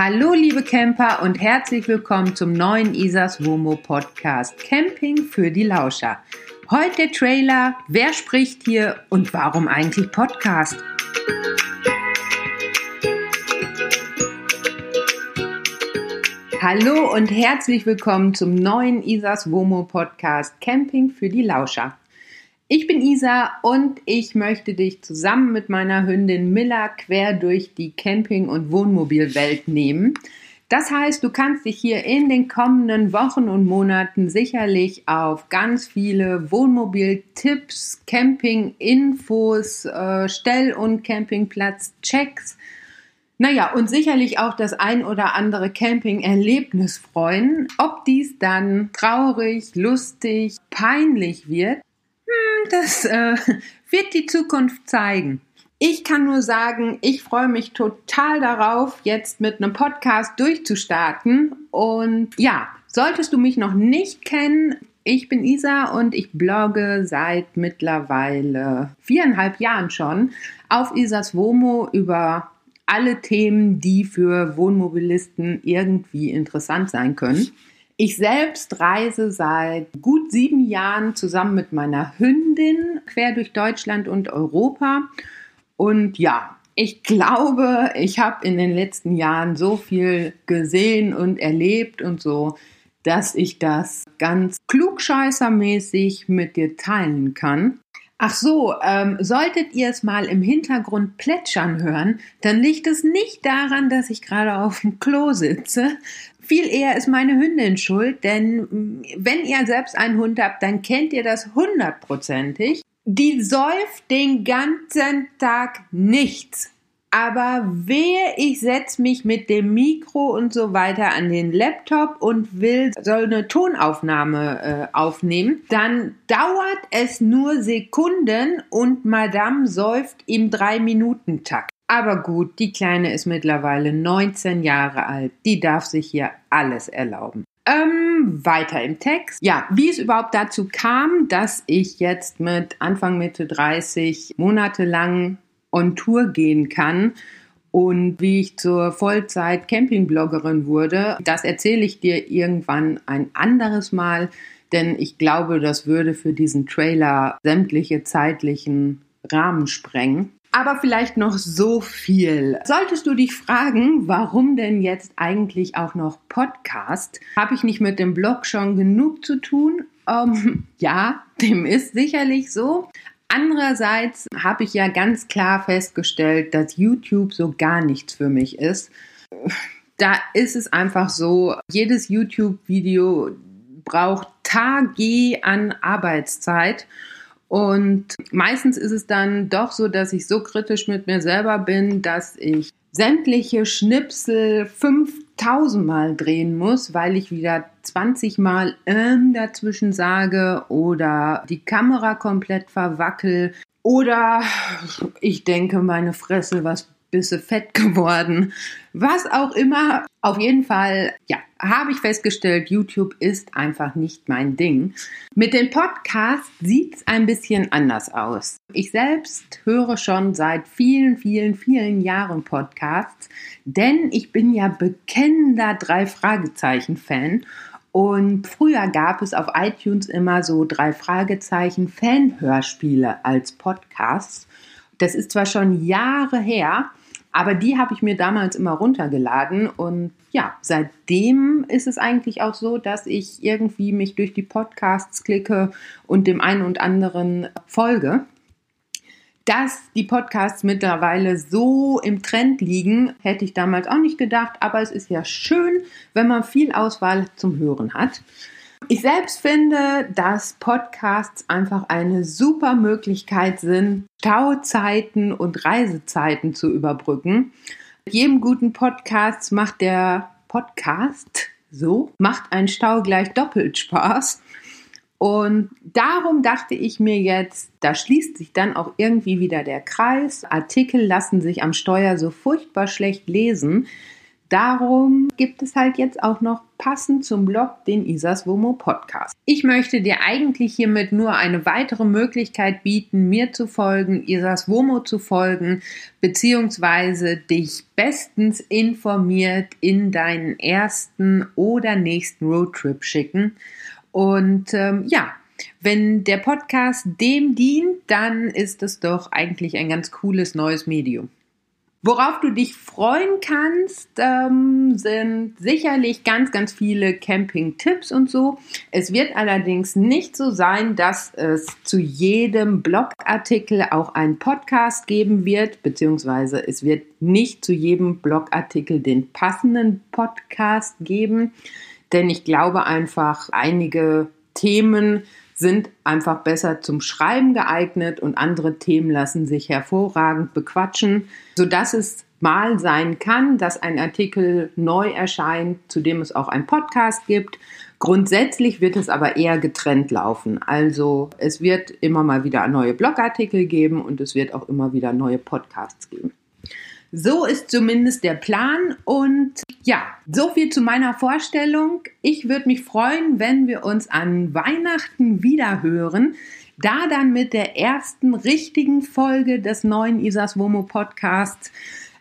Hallo liebe Camper und herzlich willkommen zum neuen Isas Womo Podcast Camping für die Lauscher. Heute der Trailer, wer spricht hier und warum eigentlich Podcast? Hallo und herzlich willkommen zum neuen Isas Womo Podcast Camping für die Lauscher. Ich bin Isa und ich möchte dich zusammen mit meiner Hündin Miller quer durch die Camping- und Wohnmobilwelt nehmen. Das heißt, du kannst dich hier in den kommenden Wochen und Monaten sicherlich auf ganz viele Wohnmobil-Tipps, Camping-Infos, äh, Stell- und Campingplatz-Checks, naja, und sicherlich auch das ein oder andere Camping-Erlebnis freuen. Ob dies dann traurig, lustig, peinlich wird, das äh, wird die Zukunft zeigen. Ich kann nur sagen, ich freue mich total darauf, jetzt mit einem Podcast durchzustarten. Und ja, solltest du mich noch nicht kennen, ich bin Isa und ich blogge seit mittlerweile viereinhalb Jahren schon auf Isas Womo über alle Themen, die für Wohnmobilisten irgendwie interessant sein können. Ich selbst reise seit gut sieben Jahren zusammen mit meiner Hündin quer durch Deutschland und Europa. Und ja, ich glaube, ich habe in den letzten Jahren so viel gesehen und erlebt und so, dass ich das ganz klugscheißermäßig mit dir teilen kann. Ach so, ähm, solltet ihr es mal im Hintergrund plätschern hören, dann liegt es nicht daran, dass ich gerade auf dem Klo sitze, viel eher ist meine Hündin schuld, denn mm, wenn ihr selbst einen Hund habt, dann kennt ihr das hundertprozentig. Die säuft den ganzen Tag nichts. Aber wehe, ich setze mich mit dem Mikro und so weiter an den Laptop und will so eine Tonaufnahme äh, aufnehmen, dann dauert es nur Sekunden und Madame säuft im 3-Minuten-Takt. Aber gut, die Kleine ist mittlerweile 19 Jahre alt. Die darf sich hier alles erlauben. Ähm, weiter im Text. Ja, wie es überhaupt dazu kam, dass ich jetzt mit Anfang Mitte 30 monatelang on Tour gehen kann und wie ich zur Vollzeit Campingbloggerin wurde, das erzähle ich dir irgendwann ein anderes Mal, denn ich glaube, das würde für diesen Trailer sämtliche zeitlichen Rahmen sprengen. Aber vielleicht noch so viel. Solltest du dich fragen, warum denn jetzt eigentlich auch noch Podcast? Habe ich nicht mit dem Blog schon genug zu tun? Ähm, ja, dem ist sicherlich so. Andererseits habe ich ja ganz klar festgestellt, dass YouTube so gar nichts für mich ist. Da ist es einfach so, jedes YouTube-Video braucht Tage an Arbeitszeit und meistens ist es dann doch so, dass ich so kritisch mit mir selber bin, dass ich sämtliche Schnipsel 5000 Mal drehen muss, weil ich wieder 20 Mal ähm dazwischen sage oder die Kamera komplett verwackel oder ich denke, meine Fresse, was bisse fett geworden. Was auch immer. Auf jeden Fall, ja, habe ich festgestellt, YouTube ist einfach nicht mein Ding. Mit den Podcasts sieht es ein bisschen anders aus. Ich selbst höre schon seit vielen, vielen, vielen Jahren Podcasts, denn ich bin ja bekennender drei Fragezeichen Fan und früher gab es auf iTunes immer so drei Fragezeichen Fanhörspiele als Podcasts. Das ist zwar schon Jahre her, aber die habe ich mir damals immer runtergeladen und ja, seitdem ist es eigentlich auch so, dass ich irgendwie mich durch die Podcasts klicke und dem einen und anderen folge. Dass die Podcasts mittlerweile so im Trend liegen, hätte ich damals auch nicht gedacht, aber es ist ja schön, wenn man viel Auswahl zum Hören hat. Ich selbst finde, dass Podcasts einfach eine super Möglichkeit sind, Stauzeiten und Reisezeiten zu überbrücken. Mit jedem guten Podcast macht der Podcast so, macht ein Stau gleich doppelt Spaß. Und darum dachte ich mir jetzt, da schließt sich dann auch irgendwie wieder der Kreis. Artikel lassen sich am Steuer so furchtbar schlecht lesen. Darum gibt es halt jetzt auch noch passend zum Blog den Isas Womo Podcast. Ich möchte dir eigentlich hiermit nur eine weitere Möglichkeit bieten, mir zu folgen, Isas Womo zu folgen, beziehungsweise dich bestens informiert in deinen ersten oder nächsten Roadtrip schicken. Und ähm, ja, wenn der Podcast dem dient, dann ist es doch eigentlich ein ganz cooles neues Medium. Worauf du dich freuen kannst, ähm, sind sicherlich ganz, ganz viele Camping-Tipps und so. Es wird allerdings nicht so sein, dass es zu jedem Blogartikel auch einen Podcast geben wird, beziehungsweise es wird nicht zu jedem Blogartikel den passenden Podcast geben, denn ich glaube einfach, einige Themen sind einfach besser zum Schreiben geeignet und andere Themen lassen sich hervorragend bequatschen, sodass es mal sein kann, dass ein Artikel neu erscheint, zu dem es auch einen Podcast gibt. Grundsätzlich wird es aber eher getrennt laufen. Also es wird immer mal wieder neue Blogartikel geben und es wird auch immer wieder neue Podcasts geben. So ist zumindest der Plan und ja, so viel zu meiner Vorstellung. Ich würde mich freuen, wenn wir uns an Weihnachten wieder hören. Da dann mit der ersten richtigen Folge des neuen Isas Womo Podcasts.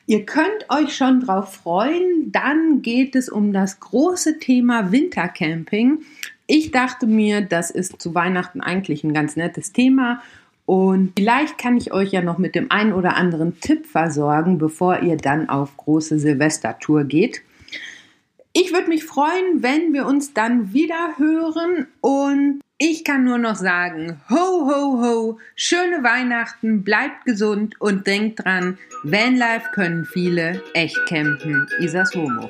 Ihr könnt euch schon drauf freuen. Dann geht es um das große Thema Wintercamping. Ich dachte mir, das ist zu Weihnachten eigentlich ein ganz nettes Thema und vielleicht kann ich euch ja noch mit dem einen oder anderen Tipp versorgen, bevor ihr dann auf große Silvestertour geht. Ich würde mich freuen, wenn wir uns dann wieder hören und ich kann nur noch sagen, ho, ho, ho, schöne Weihnachten, bleibt gesund und denkt dran, Vanlife können viele, echt campen, Isas Homo.